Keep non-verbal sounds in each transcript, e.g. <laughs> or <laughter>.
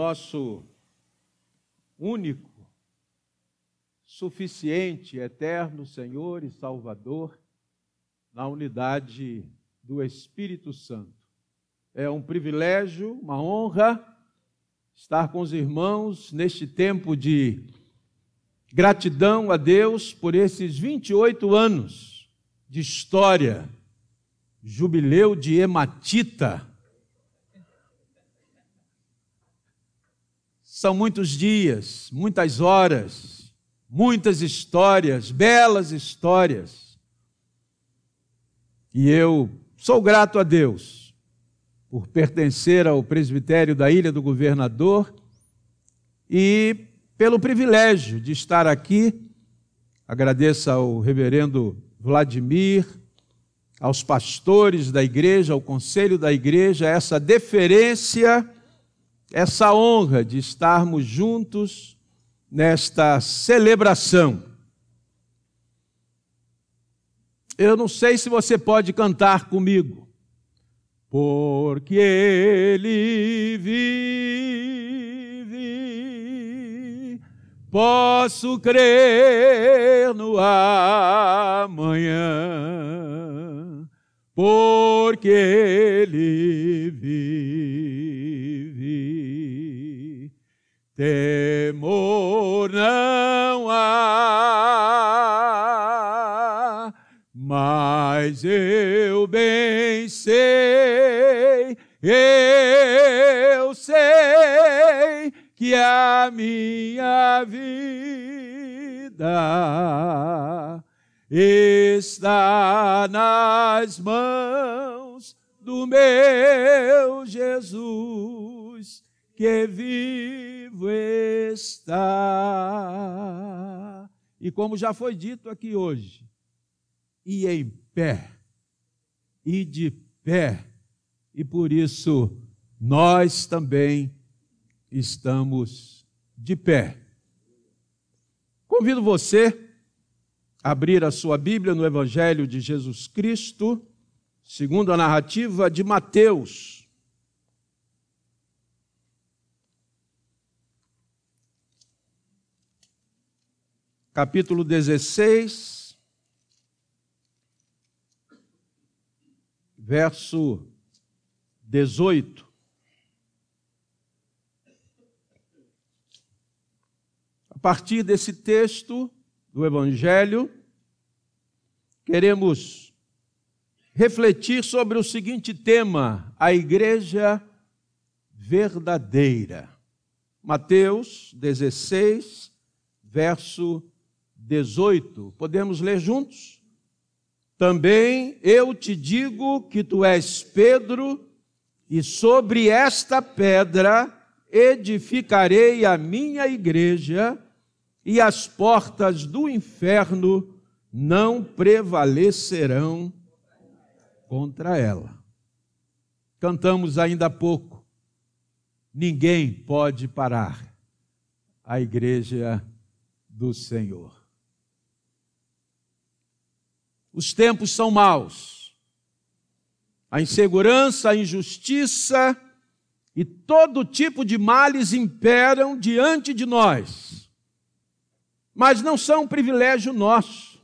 nosso único, suficiente, eterno Senhor e Salvador, na unidade do Espírito Santo. É um privilégio, uma honra estar com os irmãos neste tempo de gratidão a Deus por esses 28 anos de história, jubileu de hematita São muitos dias, muitas horas, muitas histórias, belas histórias. E eu sou grato a Deus por pertencer ao presbitério da Ilha do Governador e pelo privilégio de estar aqui. Agradeço ao reverendo Vladimir, aos pastores da igreja, ao conselho da igreja, essa deferência essa honra de estarmos juntos nesta celebração. Eu não sei se você pode cantar comigo. Porque Ele vive, posso crer no amanhã, porque Ele vive temor não há, mas eu bem sei, eu sei que a minha vida está nas mãos do meu Jesus que vivo está. E como já foi dito aqui hoje, e em pé, e de pé, e por isso nós também estamos de pé. Convido você a abrir a sua Bíblia no Evangelho de Jesus Cristo, segundo a narrativa de Mateus capítulo 16, verso 18. A partir desse texto do Evangelho, queremos refletir sobre o seguinte tema: a igreja verdadeira. Mateus 16, verso 18. Podemos ler juntos? Também eu te digo que tu és Pedro, e sobre esta pedra edificarei a minha igreja, e as portas do inferno não prevalecerão contra ela. Cantamos ainda há pouco. Ninguém pode parar a igreja do Senhor. Os tempos são maus. A insegurança, a injustiça e todo tipo de males imperam diante de nós. Mas não são um privilégio nosso,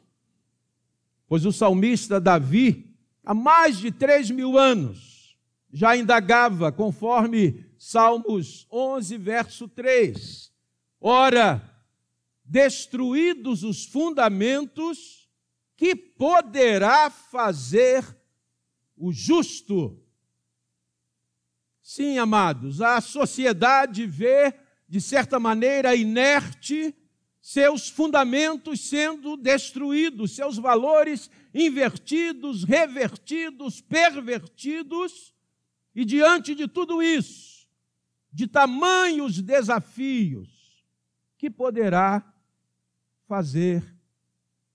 pois o salmista Davi, há mais de três mil anos, já indagava, conforme Salmos 11, verso 3. Ora, destruídos os fundamentos, que poderá fazer o justo. Sim, amados, a sociedade vê, de certa maneira, inerte seus fundamentos sendo destruídos, seus valores invertidos, revertidos, pervertidos, e diante de tudo isso, de tamanhos desafios, que poderá fazer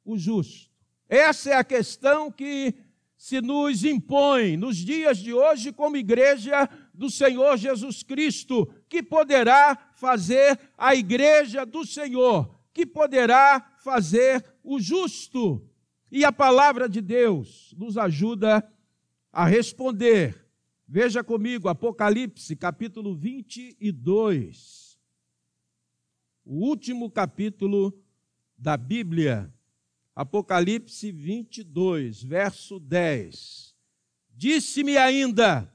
o justo? Essa é a questão que se nos impõe nos dias de hoje como igreja do Senhor Jesus Cristo, que poderá fazer a igreja do Senhor, que poderá fazer o justo. E a palavra de Deus nos ajuda a responder Veja comigo, Apocalipse, capítulo 22. O último capítulo da Bíblia. Apocalipse 22, verso 10. Disse-me ainda: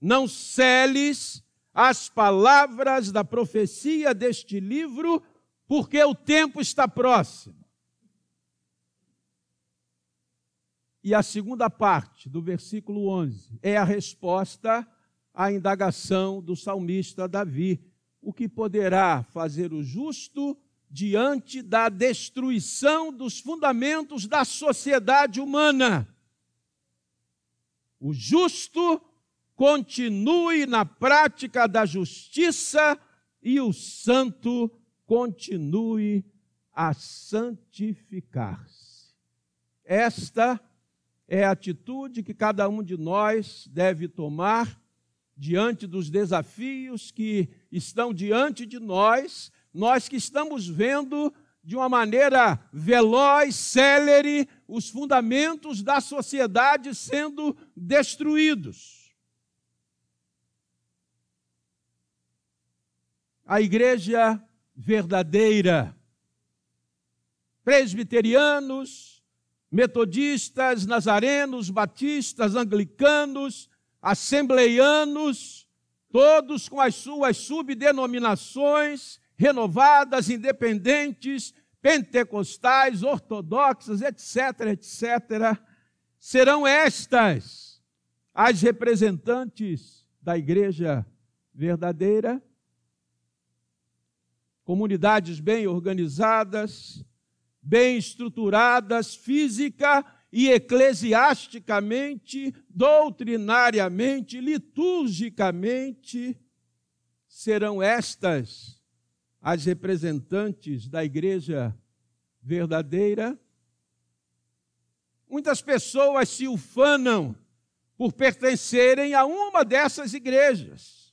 Não celes as palavras da profecia deste livro, porque o tempo está próximo. E a segunda parte do versículo 11 é a resposta à indagação do salmista Davi: o que poderá fazer o justo diante da destruição dos fundamentos da sociedade humana? O justo continue na prática da justiça e o santo continue a santificar-se. Esta é a atitude que cada um de nós deve tomar diante dos desafios que estão diante de nós, nós que estamos vendo de uma maneira veloz, célere, os fundamentos da sociedade sendo destruídos. A igreja verdadeira, presbiterianos, metodistas, nazarenos, batistas, anglicanos, assembleianos, todos com as suas subdenominações renovadas, independentes, pentecostais, ortodoxas, etc., etc., serão estas as representantes da igreja verdadeira, comunidades bem organizadas, bem estruturadas física e eclesiasticamente, doutrinariamente, liturgicamente, serão estas as representantes da igreja verdadeira. Muitas pessoas se ufanam por pertencerem a uma dessas igrejas.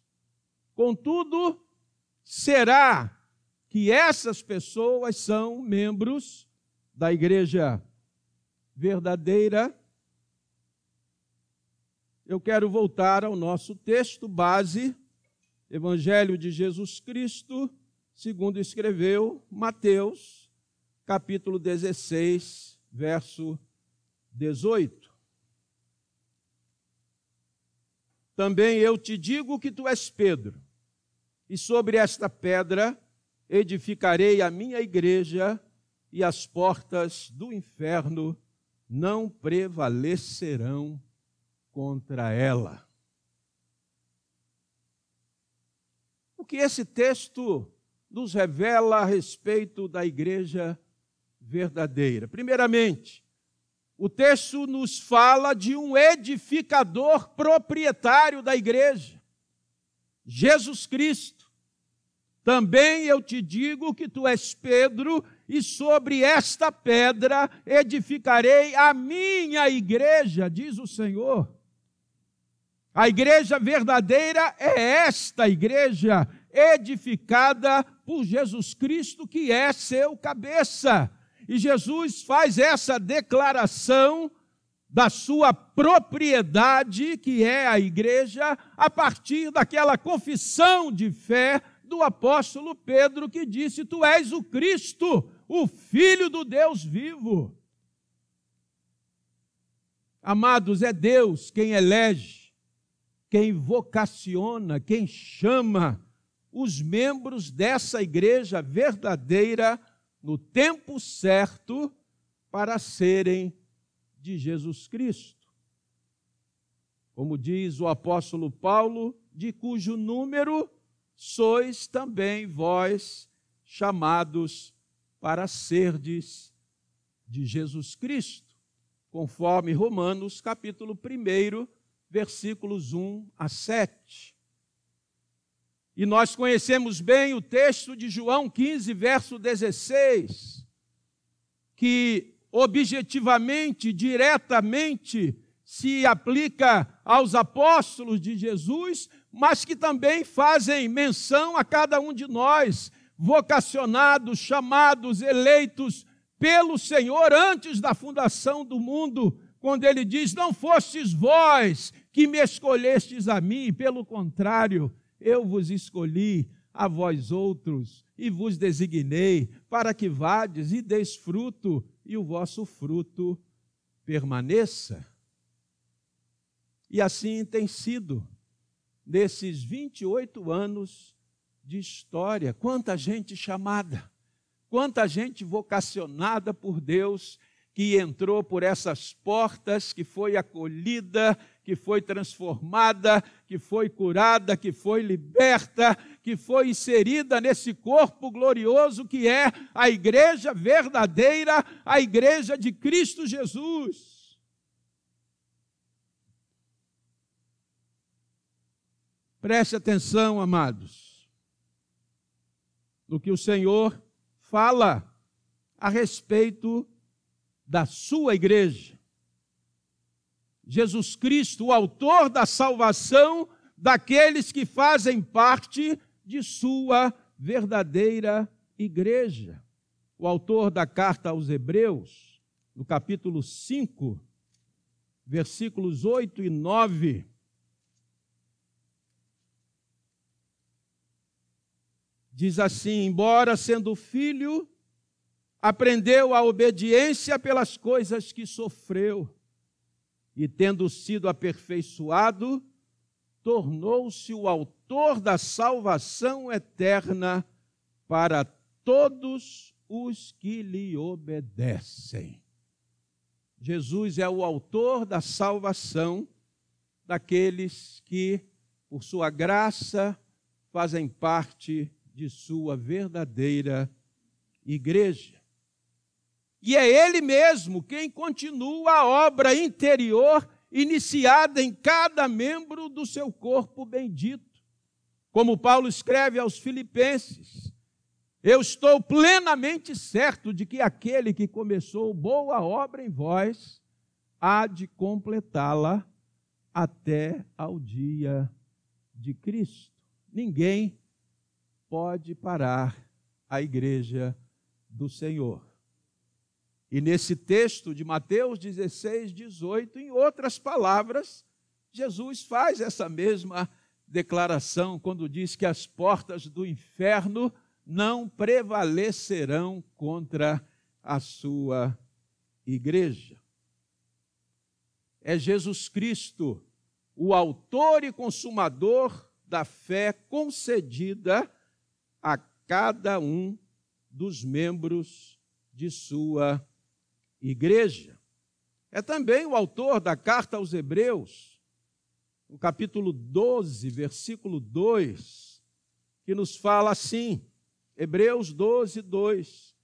Contudo, será que essas pessoas são membros da igreja verdadeira. Eu quero voltar ao nosso texto base, Evangelho de Jesus Cristo, segundo escreveu Mateus, capítulo 16, verso 18. Também eu te digo que tu és Pedro, e sobre esta pedra edificarei a minha igreja e as portas do inferno não prevalecerão contra ela. O que esse texto nos revela a respeito da igreja verdadeira? Primeiramente, o texto nos fala de um edificador proprietário da igreja, Jesus Cristo. Também eu te digo que tu és Pedro, e sobre esta pedra edificarei a minha igreja, diz o Senhor. A igreja verdadeira é esta igreja, edificada por Jesus Cristo, que é seu cabeça. E Jesus faz essa declaração da sua propriedade, que é a igreja, a partir daquela confissão de fé do apóstolo Pedro que disse: Tu és o Cristo, o Filho do Deus vivo. Amados, é Deus quem elege, quem vocaciona, quem chama os membros dessa igreja verdadeira no tempo certo para serem de Jesus Cristo. Como diz o apóstolo Paulo, de cujo número sois também vós chamados para serdes de Jesus Cristo, conforme Romanos capítulo 1, versículos 1 a 7. E nós conhecemos bem o texto de João 15, verso 16, que objetivamente, diretamente, se aplica aos apóstolos de Jesus, mas que também fazem menção a cada um de nós, vocacionados, chamados, eleitos pelo Senhor antes da fundação do mundo, quando ele diz: Não fostes vós que me escolhestes a mim, pelo contrário, eu vos escolhi a vós outros e vos designei para que vades e deis fruto e o vosso fruto permaneça. E assim tem sido nesses 28 anos de história. Quanta gente chamada, quanta gente vocacionada por Deus que entrou por essas portas, que foi acolhida, que foi transformada, que foi curada, que foi liberta, que foi inserida nesse corpo glorioso que é a igreja verdadeira, a igreja de Cristo Jesus. Preste atenção, amados, no que o Senhor fala a respeito da sua igreja. Jesus Cristo, o autor da salvação daqueles que fazem parte de sua verdadeira igreja. O autor da carta aos Hebreus, no capítulo 5, versículos 8 e 9, diz assim: Embora sendo filho, aprendeu a obediência pelas coisas que sofreu, e tendo sido aperfeiçoado, tornou-se o autor da salvação eterna para todos os que lhe obedecem. Jesus é o autor da salvação daqueles que, por sua graça, fazem parte de sua verdadeira igreja. E é Ele mesmo quem continua a obra interior iniciada em cada membro do seu corpo bendito. Como Paulo escreve aos Filipenses: Eu estou plenamente certo de que aquele que começou boa obra em vós há de completá-la até ao dia de Cristo. Ninguém pode parar a igreja do Senhor. E nesse texto de Mateus 16, 18, em outras palavras, Jesus faz essa mesma declaração quando diz que as portas do inferno não prevalecerão contra a sua igreja. É Jesus Cristo, o autor e consumador da fé concedida a cada um dos membros de sua igreja. É também o autor da carta aos Hebreus, no capítulo 12, versículo 2, que nos fala assim, Hebreus 12, 2.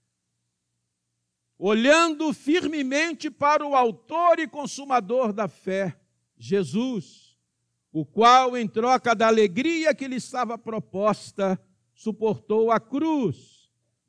Olhando firmemente para o Autor e Consumador da fé, Jesus, o qual, em troca da alegria que lhe estava proposta, suportou a cruz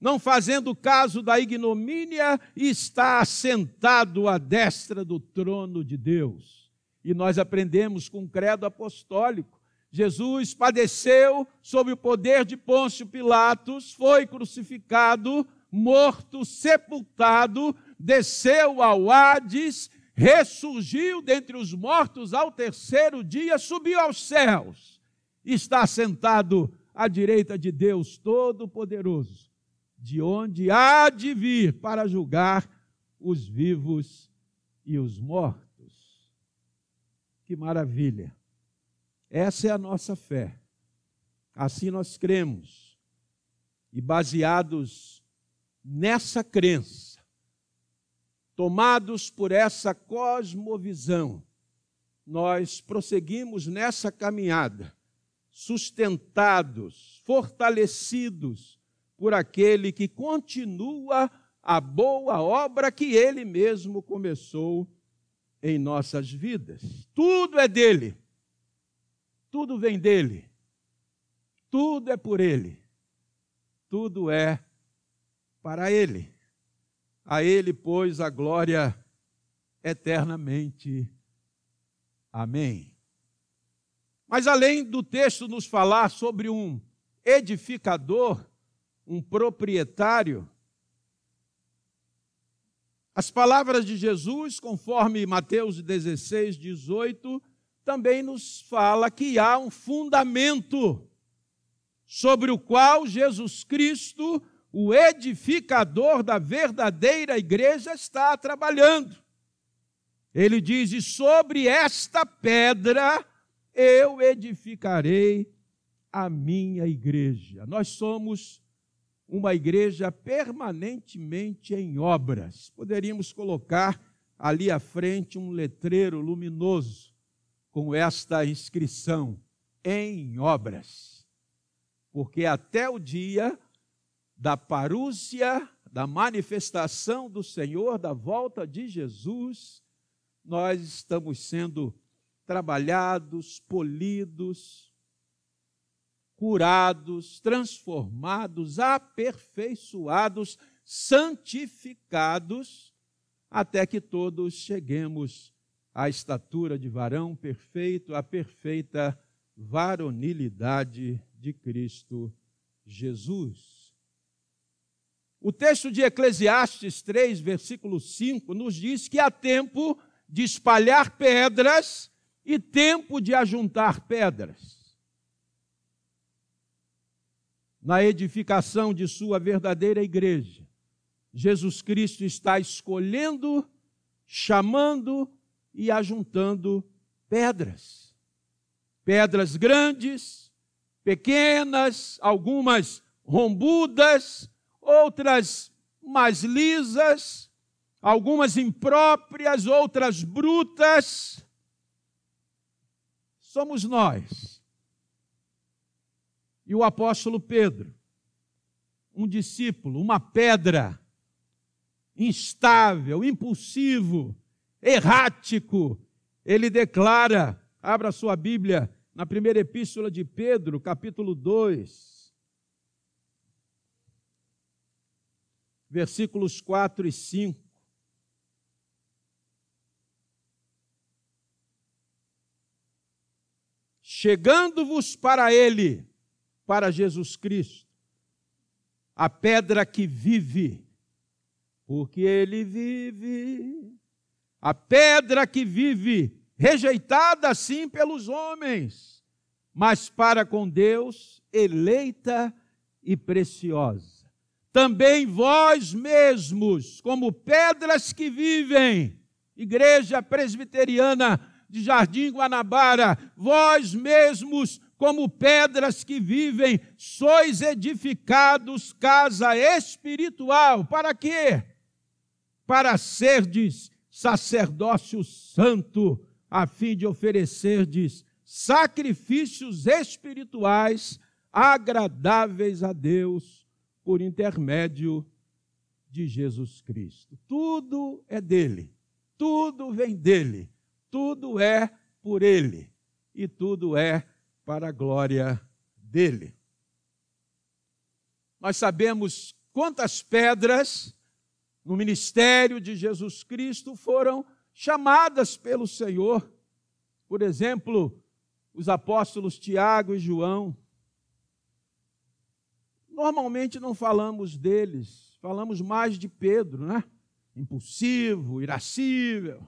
não fazendo caso da ignomínia, está assentado à destra do trono de Deus. E nós aprendemos com o credo apostólico. Jesus padeceu sob o poder de Pôncio Pilatos, foi crucificado, morto, sepultado, desceu ao Hades, ressurgiu dentre os mortos ao terceiro dia, subiu aos céus, está sentado à direita de Deus Todo-Poderoso de onde há de vir para julgar os vivos e os mortos. Que maravilha! Essa é a nossa fé. Assim nós cremos. E baseados nessa crença, tomados por essa cosmovisão, nós prosseguimos nessa caminhada, sustentados, fortalecidos por aquele que continua a boa obra que ele mesmo começou em nossas vidas. Tudo é dele, tudo vem dele, tudo é por ele, tudo é para ele. A ele, pois, a glória eternamente. Amém. Mas além do texto nos falar sobre um edificador, um proprietário. As palavras de Jesus, conforme Mateus 16, 18, também nos fala que há um fundamento sobre o qual Jesus Cristo, o edificador da verdadeira igreja, está trabalhando. Ele diz: E sobre esta pedra eu edificarei a minha igreja. Nós somos uma igreja permanentemente em obras. Poderíamos colocar ali à frente um letreiro luminoso com esta inscrição: em obras. Porque até o dia da parúcia, da manifestação do Senhor, da volta de Jesus, nós estamos sendo trabalhados, polidos, curados, transformados, aperfeiçoados, santificados, até que todos cheguemos à estatura de varão perfeito, à perfeita varonilidade de Cristo Jesus. O texto de Eclesiastes 3, versículo 5, nos diz que há tempo de espalhar pedras e tempo de ajuntar pedras. Na edificação de sua verdadeira igreja, Jesus Cristo está escolhendo, chamando e ajuntando pedras. Pedras grandes, pequenas, algumas rombudas, outras mais lisas, algumas impróprias, outras brutas. Somos nós. E o apóstolo Pedro, um discípulo, uma pedra, instável, impulsivo, errático, ele declara, abra sua Bíblia, na primeira epístola de Pedro, capítulo 2, versículos 4 e 5. Chegando-vos para Ele, para Jesus Cristo, a pedra que vive, porque Ele vive, a pedra que vive, rejeitada sim pelos homens, mas para com Deus, eleita e preciosa. Também vós mesmos, como pedras que vivem, Igreja Presbiteriana de Jardim Guanabara, vós mesmos, como pedras que vivem, sois edificados casa espiritual. Para quê? Para serdes sacerdócio santo, a fim de oferecerdes sacrifícios espirituais agradáveis a Deus por intermédio de Jesus Cristo. Tudo é dele, tudo vem dele, tudo é por ele e tudo é para a glória dele. Nós sabemos quantas pedras no ministério de Jesus Cristo foram chamadas pelo Senhor. Por exemplo, os apóstolos Tiago e João, Normalmente não falamos deles, falamos mais de Pedro, né? Impulsivo, irascível.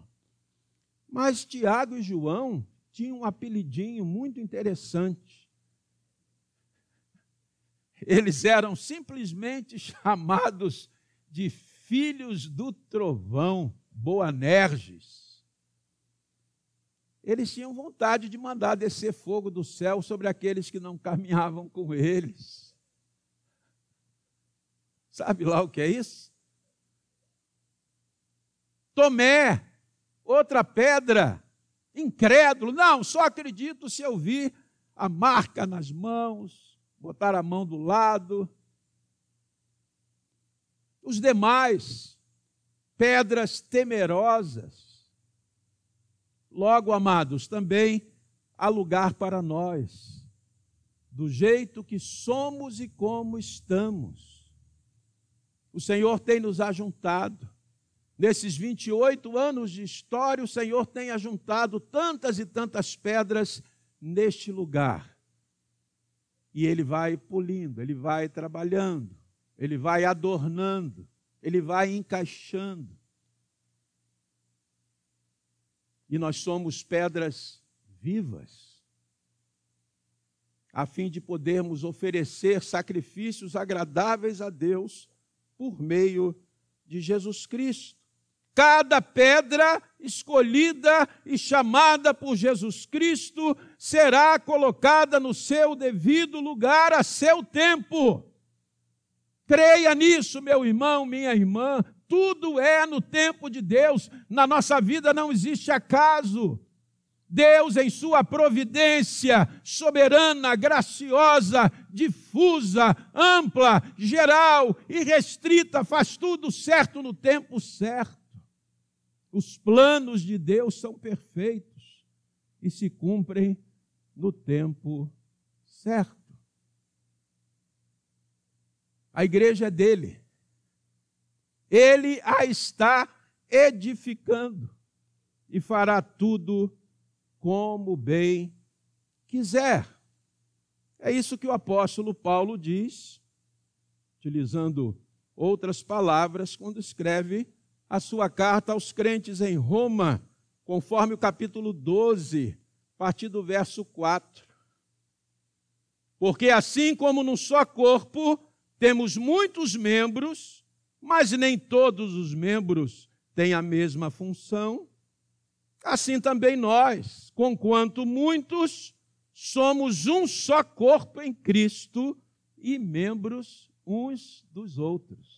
Mas Tiago e João tinham um apelidinho muito interessante. Eles eram simplesmente <laughs> chamados de filhos do trovão, Boanerges. Eles tinham vontade de mandar descer fogo do céu sobre aqueles que não caminhavam com eles. Sabe lá o que é isso? Tomé, outra pedra, incrédulo. Não, só acredito se eu vir a marca nas mãos, botar a mão do lado. Os demais, pedras temerosas. Logo, amados, também há lugar para nós, do jeito que somos e como estamos. O Senhor tem nos ajuntado. Nesses 28 anos de história, o Senhor tem ajuntado tantas e tantas pedras neste lugar. E Ele vai polindo, Ele vai trabalhando, Ele vai adornando, Ele vai encaixando. E nós somos pedras vivas, a fim de podermos oferecer sacrifícios agradáveis a Deus por meio de Jesus Cristo. Cada pedra escolhida e chamada por Jesus Cristo será colocada no seu devido lugar a seu tempo. Creia nisso, meu irmão, minha irmã. Tudo é no tempo de Deus. Na nossa vida não existe acaso. Deus, em sua providência soberana, graciosa, difusa, ampla, geral e restrita, faz tudo certo no tempo certo. Os planos de Deus são perfeitos e se cumprem no tempo certo. A igreja é dele. Ele a está edificando e fará tudo como bem quiser. É isso que o apóstolo Paulo diz, utilizando outras palavras, quando escreve a sua carta aos crentes em Roma, conforme o capítulo 12, a partir do verso 4. Porque assim como num só corpo temos muitos membros, mas nem todos os membros têm a mesma função, assim também nós, conquanto muitos, somos um só corpo em Cristo e membros uns dos outros.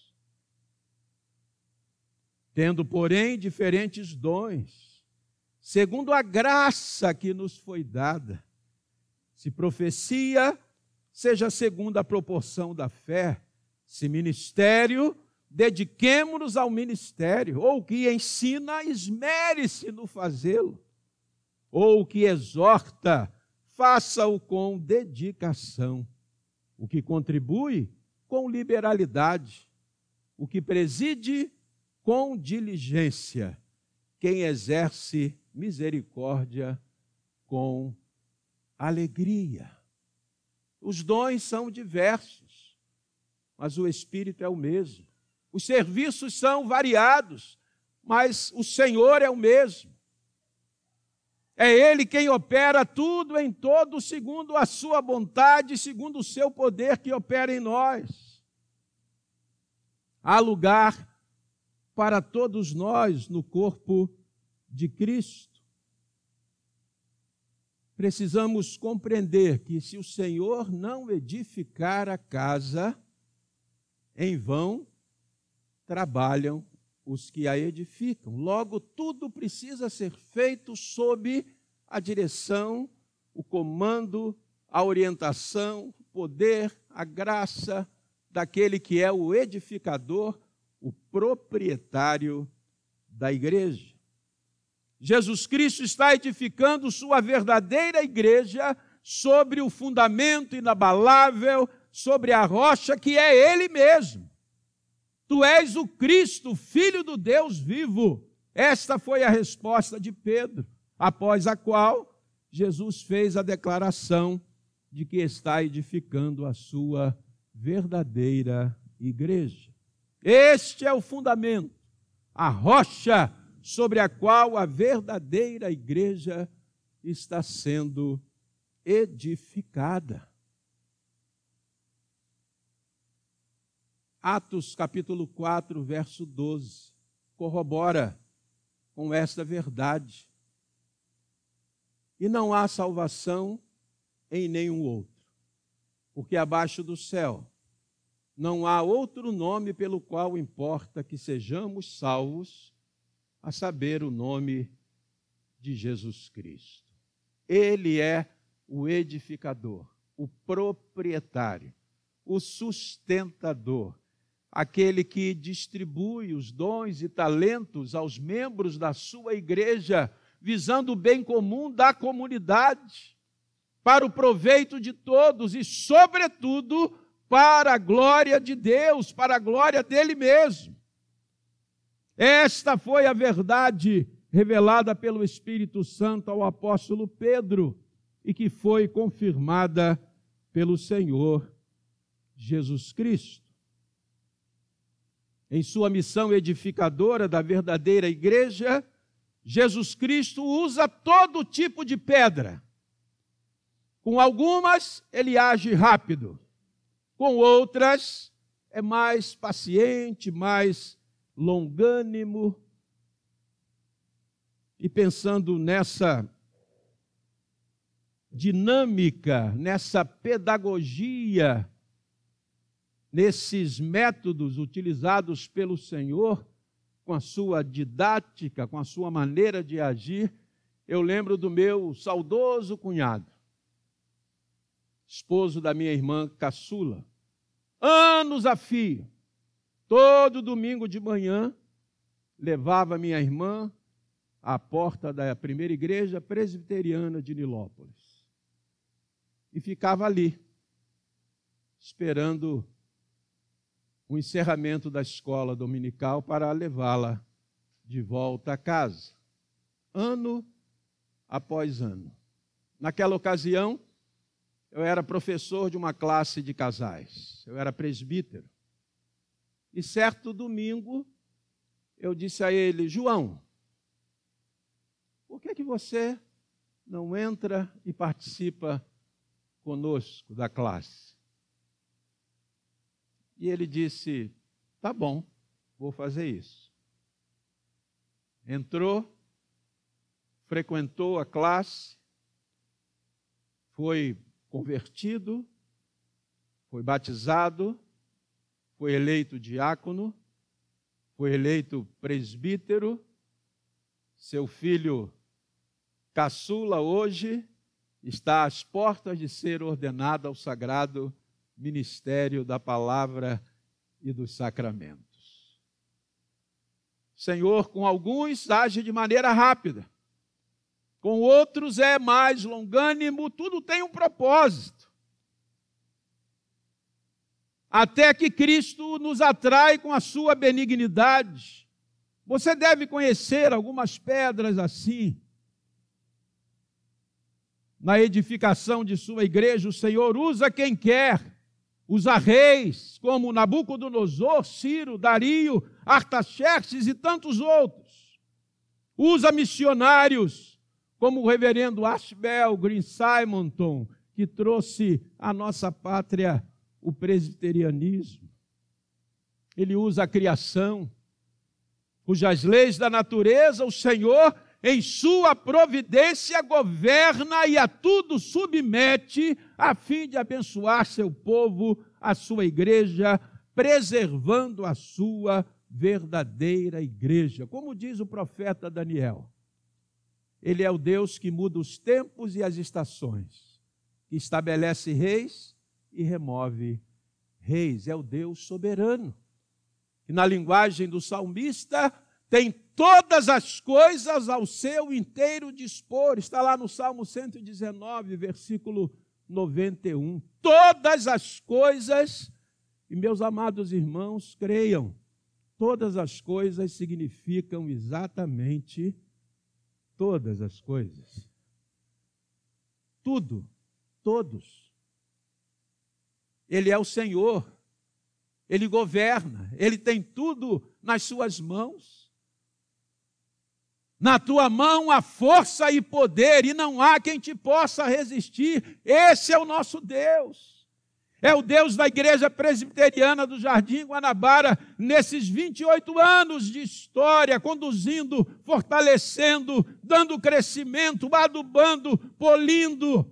Tendo, porém, diferentes dons, segundo a graça que nos foi dada. Se profecia, seja segundo a proporção da fé. Se ministério, dediquemo-nos ao ministério, ou o que ensina, esmere-se no fazê-lo, ou o que exorta, faça-o com dedicação, o que contribui, com liberalidade, o que preside, com diligência, quem exerce misericórdia, com alegria. Os dons são diversos, mas o Espírito é o mesmo. Os serviços são variados, mas o Senhor é o mesmo. É Ele quem opera tudo em todo, segundo a sua vontade, segundo o seu poder que opera em nós. Há lugar para todos nós no corpo de Cristo. Precisamos compreender que se o Senhor não edificar a casa, em vão trabalham os que a edificam. Logo, tudo precisa ser feito sob a direção, o comando, a orientação, o poder, a graça daquele que é o edificador, o proprietário da igreja. Jesus Cristo está edificando sua verdadeira igreja sobre o fundamento inabalável, sobre a rocha que é Ele mesmo. Tu és o Cristo, filho do Deus vivo. Esta foi a resposta de Pedro, após a qual Jesus fez a declaração de que está edificando a sua verdadeira igreja. Este é o fundamento, a rocha sobre a qual a verdadeira igreja está sendo edificada. Atos capítulo 4, verso 12, corrobora com esta verdade. E não há salvação em nenhum outro, porque abaixo do céu não há outro nome pelo qual importa que sejamos salvos, a saber, o nome de Jesus Cristo. Ele é o edificador, o proprietário, o sustentador, aquele que distribui os dons e talentos aos membros da sua igreja, visando o bem comum da comunidade, para o proveito de todos e, sobretudo, para a glória de Deus, para a glória dele mesmo. Esta foi a verdade revelada pelo Espírito Santo ao apóstolo Pedro e que foi confirmada pelo Senhor Jesus Cristo em sua missão edificadora da verdadeira igreja, Jesus Cristo usa todo tipo de pedra. Com algumas, ele age rápido. Com outras, é mais paciente, mais longânimo. E pensando nessa dinâmica, nessa pedagogia, nesses métodos utilizados pelo Senhor, com a sua didática, com a sua maneira de agir, eu lembro do meu saudoso cunhado, esposo da minha irmã caçula, anos a fio, todo domingo de manhã, levava minha irmã à porta da primeira igreja presbiteriana de Nilópolis. E ficava ali, esperando o encerramento da escola dominical para levá-la de volta a casa, ano após ano. Naquela ocasião, eu era professor de uma classe de casais, eu era presbítero. E certo domingo, eu disse a ele: João, por que, que você não entra e participa conosco da classe? E ele disse: Tá bom, vou fazer isso. Entrou, frequentou a classe, foi convertido, foi batizado, foi eleito diácono, foi eleito presbítero, seu filho caçula hoje está às portas de ser ordenado ao sagrado ministério da palavra e dos sacramentos. Senhor, com alguns age de maneira rápida, com outros é mais longânimo, tudo tem um propósito. Até que Cristo nos atrai com a sua benignidade. Você deve conhecer algumas pedras assim. Na edificação de sua igreja, o Senhor usa quem quer usa reis como Nabucodonosor, Ciro, Dario, Artaxerxes e tantos outros. Usa missionários como o reverendo Ashbel Green Simonton, que trouxe à nossa pátria o presbiterianismo. Ele usa a criação, cujas leis da natureza o Senhor, em sua providência, governa e a tudo submete a fim de abençoar seu povo, a sua igreja, preservando a sua verdadeira igreja. Como diz o profeta Daniel, ele é o Deus que muda os tempos e as estações, que estabelece reis e remove reis. É o Deus soberano. E na linguagem do salmista, tem todas as coisas ao seu inteiro dispor. Está lá no Salmo 119, versículo 91. Todas as coisas, e meus amados irmãos, creiam, todas as coisas significam exatamente todas as coisas. Tudo, todos. Ele é o Senhor, ele governa, ele tem tudo nas suas mãos. Na tua mão há força e poder, e não há quem te possa resistir. Esse é o nosso Deus. É o Deus da Igreja Presbiteriana do Jardim Guanabara, nesses 28 anos de história, conduzindo, fortalecendo, dando crescimento, adubando, polindo,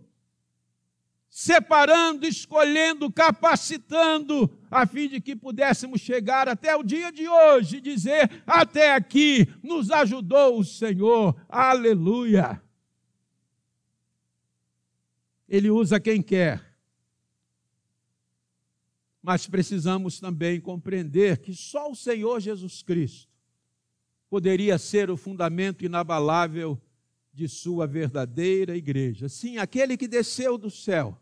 separando, escolhendo, capacitando, a fim de que pudéssemos chegar até o dia de hoje e dizer: até aqui nos ajudou o Senhor, aleluia. Ele usa quem quer, mas precisamos também compreender que só o Senhor Jesus Cristo poderia ser o fundamento inabalável de sua verdadeira igreja. Sim, aquele que desceu do céu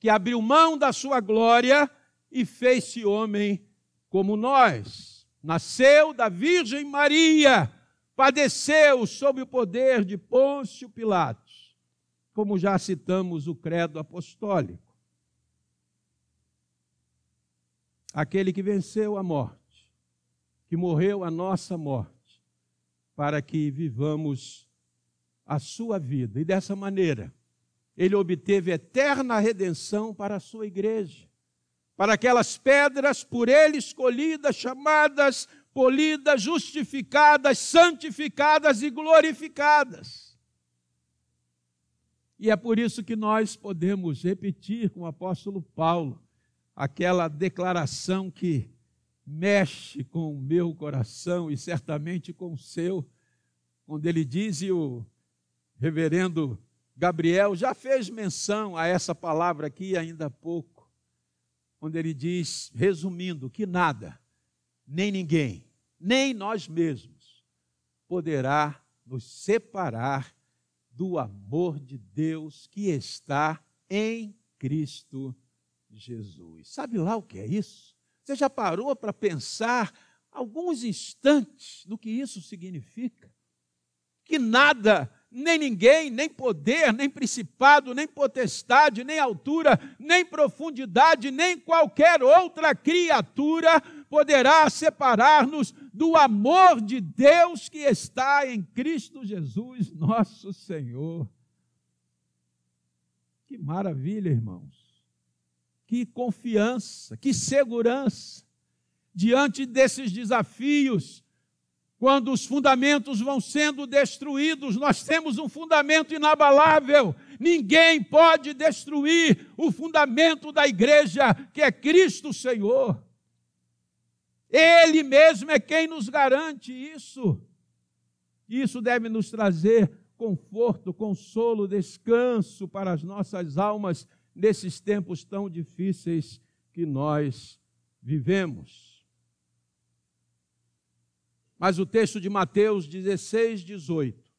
que abriu mão da sua glória e fez-se homem como nós. Nasceu da Virgem Maria, padeceu sob o poder de Pôncio Pilatos, como já citamos o credo apostólico. Aquele que venceu a morte, que morreu a nossa morte, para que vivamos a sua vida. E dessa maneira, ele obteve eterna redenção para a sua igreja, para aquelas pedras por ele escolhidas, chamadas, polidas, justificadas, santificadas e glorificadas. E é por isso que nós podemos repetir com o apóstolo Paulo aquela declaração que mexe com o meu coração e certamente com o seu, quando ele diz, e o reverendo Gabriel já fez menção a essa palavra aqui ainda há pouco, quando ele diz, resumindo, que nada, nem ninguém, nem nós mesmos, poderá nos separar do amor de Deus que está em Cristo Jesus. Sabe lá o que é isso? Você já parou para pensar alguns instantes no que isso significa? Que nada, nem ninguém, nem poder, nem principado, nem potestade, nem altura, nem profundidade, nem qualquer outra criatura poderá separar-nos do amor de Deus que está em Cristo Jesus, nosso Senhor. Que maravilha, irmãos que confiança, que segurança diante desses desafios. Quando os fundamentos vão sendo destruídos, nós temos um fundamento inabalável. Ninguém pode destruir o fundamento da igreja, que é Cristo Senhor. Ele mesmo é quem nos garante isso. Isso deve nos trazer conforto, consolo, descanso para as nossas almas nesses tempos tão difíceis que nós vivemos. Mas o texto de Mateus 16, 18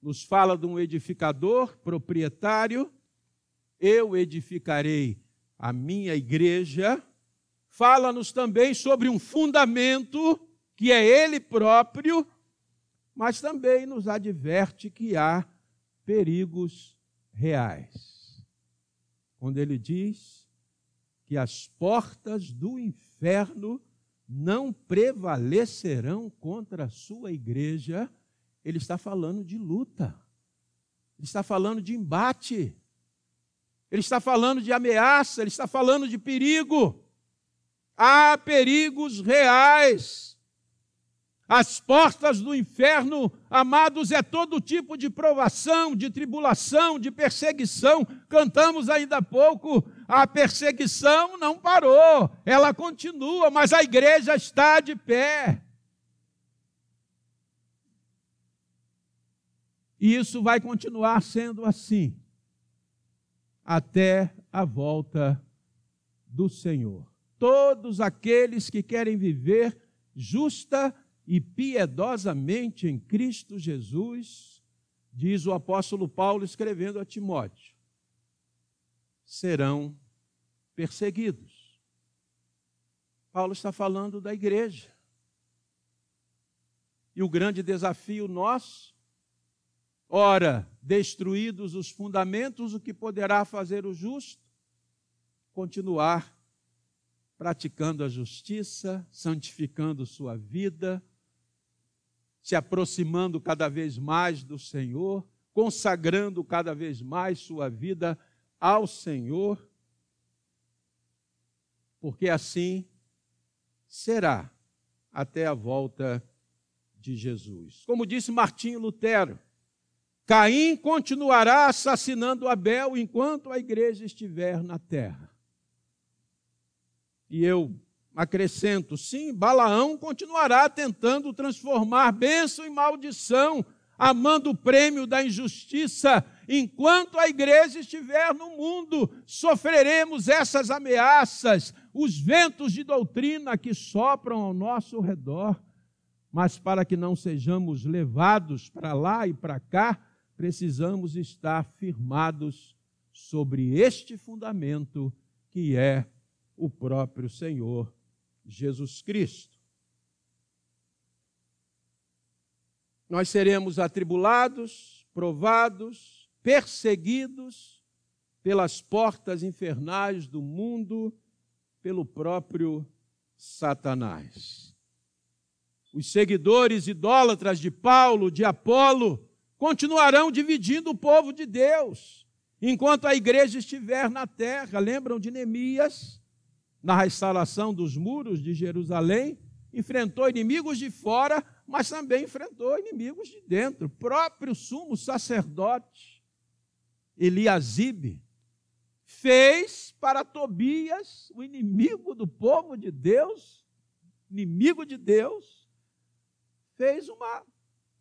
nos fala de um edificador, proprietário. Eu edificarei a minha igreja. Fala-nos também sobre um fundamento que é ele próprio, mas também nos adverte que há perigos reais quando ele diz que as portas do inferno não prevalecerão contra a sua igreja, ele está falando de luta, ele está falando de embate, ele está falando de ameaça, ele está falando de perigo. Há perigos reais. As portas do inferno, amados, é todo tipo de provação, de tribulação, de perseguição. Cantamos ainda há pouco, a perseguição não parou, ela continua, mas a igreja está de pé. E isso vai continuar sendo assim até a volta do Senhor. Todos aqueles que querem viver justa e piedosamente em Cristo Jesus, diz o apóstolo Paulo escrevendo a Timóteo, serão perseguidos. Paulo está falando da igreja. E o grande desafio nosso, ora, destruídos os fundamentos, o que poderá fazer o justo? Continuar praticando a justiça, santificando sua vida, se aproximando cada vez mais do Senhor, consagrando cada vez mais sua vida ao Senhor, porque assim será até a volta de Jesus. Como disse Martinho Lutero, Caim continuará assassinando Abel enquanto a igreja estiver na terra. E eu acrescento, sim, Balaão continuará tentando transformar bênção em maldição, amando o prêmio da injustiça. Enquanto a igreja estiver no mundo, sofreremos essas ameaças, os ventos de doutrina que sopram ao nosso redor. Mas para que não sejamos levados para lá e para cá, precisamos estar firmados sobre este fundamento que é o próprio Senhor Jesus Cristo. Nós seremos atribulados, provados, perseguidos pelas portas infernais do mundo, pelo próprio Satanás. os seguidores idólatras de Paulo, de Apolo, continuarão dividindo o povo de Deus, enquanto a igreja estiver na terra. Lembram de Neemias? Na restauração dos muros de Jerusalém, enfrentou inimigos de fora, mas também enfrentou inimigos de dentro. O próprio sumo sacerdote, Eliasibe, fez para Tobias, o inimigo do povo de Deus, inimigo de Deus, fez uma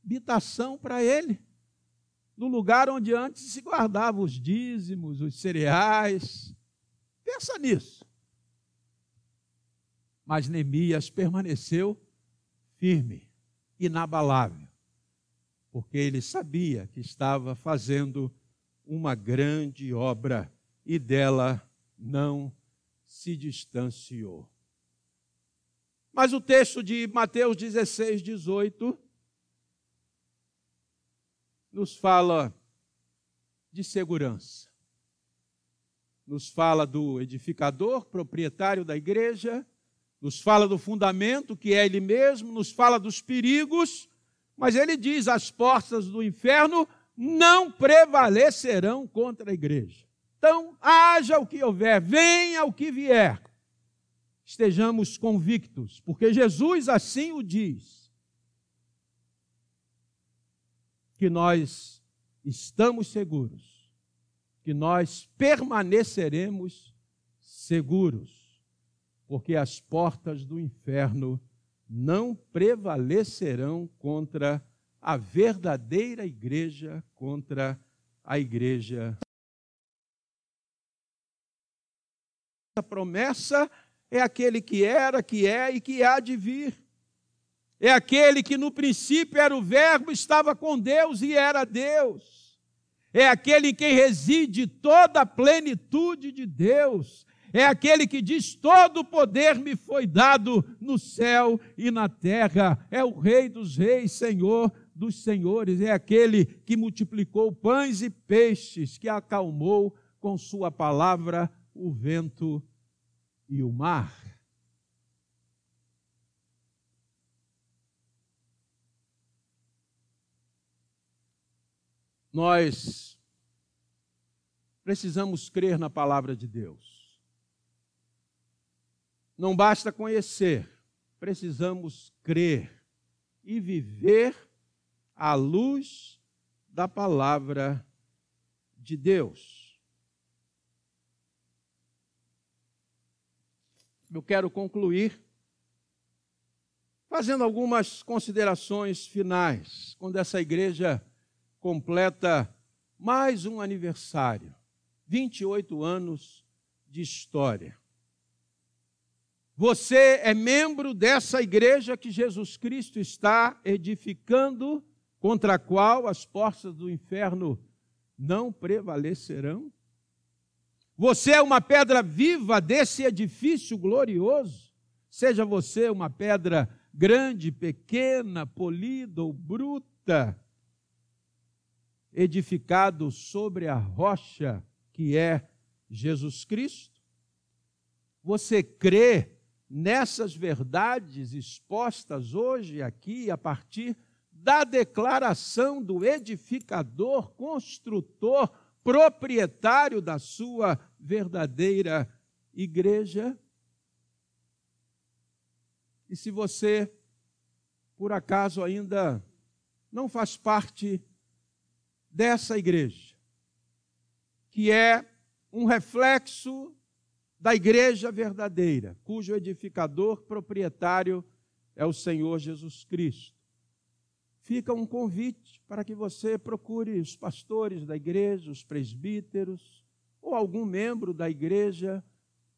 habitação para ele, no lugar onde antes se guardavam os dízimos, os cereais. Pensa nisso. Mas Neemias permaneceu firme, inabalável, porque ele sabia que estava fazendo uma grande obra e dela não se distanciou. Mas o texto de Mateus 16, 18 nos fala de segurança. Nos fala do edificador, proprietário da igreja, nos fala do fundamento, que é ele mesmo, nos fala dos perigos, mas ele diz: as portas do inferno não prevalecerão contra a igreja. Então, haja o que houver, venha o que vier, estejamos convictos, porque Jesus assim o diz, que nós estamos seguros, que nós permaneceremos seguros, porque as portas do inferno não prevalecerão contra a verdadeira igreja, contra a igreja A promessa é aquele que era, que é e que há de vir. É aquele que no princípio era o Verbo, estava com Deus e era Deus. É aquele em quem reside toda a plenitude de Deus. É aquele que diz: Todo poder me foi dado no céu e na terra. É o Rei dos Reis, Senhor dos Senhores. É aquele que multiplicou pães e peixes, que acalmou com Sua palavra o vento e o mar. Nós precisamos crer na palavra de Deus. Não basta conhecer, precisamos crer e viver à luz da palavra de Deus. eu quero concluir fazendo algumas considerações finais, quando essa igreja completa mais um aniversário 28 anos de história. Você é membro dessa igreja que Jesus Cristo está edificando, contra a qual as portas do inferno não prevalecerão? Você é uma pedra viva desse edifício glorioso. Seja você uma pedra grande, pequena, polida ou bruta, edificado sobre a rocha que é Jesus Cristo. Você crê nessas verdades expostas hoje aqui a partir da declaração do edificador, construtor, proprietário da sua verdadeira igreja. E se você, por acaso, ainda não faz parte dessa igreja, que é um reflexo da igreja verdadeira, cujo edificador proprietário é o Senhor Jesus Cristo fica um convite para que você procure os pastores da igreja, os presbíteros, ou algum membro da igreja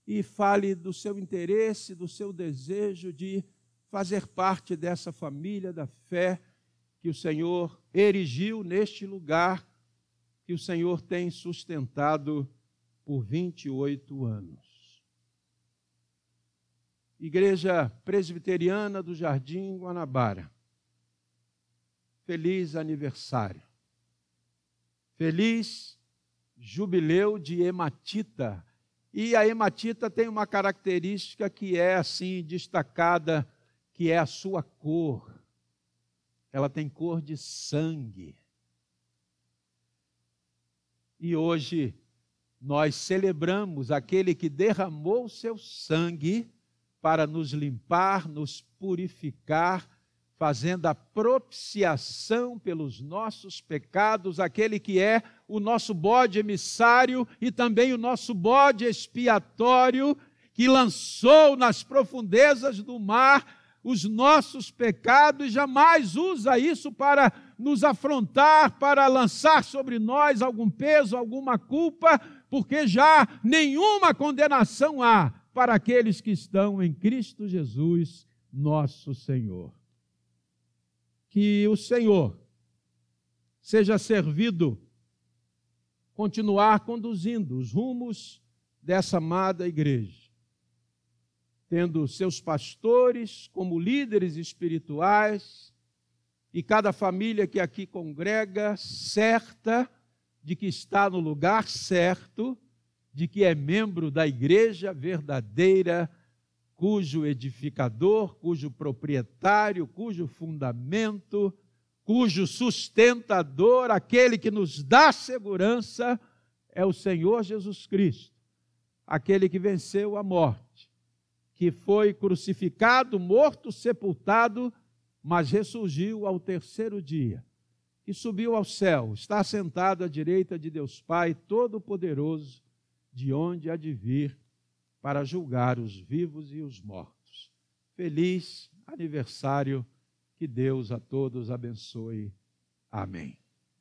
e fale do seu interesse, do seu desejo de fazer parte dessa família da fé que o Senhor erigiu neste lugar, que o Senhor tem sustentado por 28 anos. Igreja Presbiteriana do Jardim Guanabara feliz aniversário. Feliz jubileu de hematita. E a hematita tem uma característica que é assim destacada, que é a sua cor. Ela tem cor de sangue. E hoje nós celebramos aquele que derramou seu sangue para nos limpar, nos purificar, fazendo a propiciação pelos nossos pecados, aquele que é o nosso bode emissário e também o nosso bode expiatório, que lançou nas profundezas do mar os nossos pecados e jamais usa isso para nos afrontar, para lançar sobre nós algum peso, alguma culpa, porque já nenhuma condenação há para aqueles que estão em Cristo Jesus, nosso Senhor. Que o Senhor seja servido continuar conduzindo os rumos dessa amada igreja tendo seus pastores como líderes espirituais, e cada família que aqui congrega certa de que está no lugar certo, de que é membro da igreja verdadeira, cujo edificador, cujo proprietário, cujo fundamento, cujo sustentador, aquele que nos dá segurança, é o Senhor Jesus Cristo, aquele que venceu a morte que foi crucificado, morto, sepultado, mas ressurgiu ao terceiro dia, e subiu ao céu, está sentado à direita de Deus Pai Todo-Poderoso, de onde há de vir para julgar os vivos e os mortos. Feliz aniversário, que Deus a todos abençoe. Amém.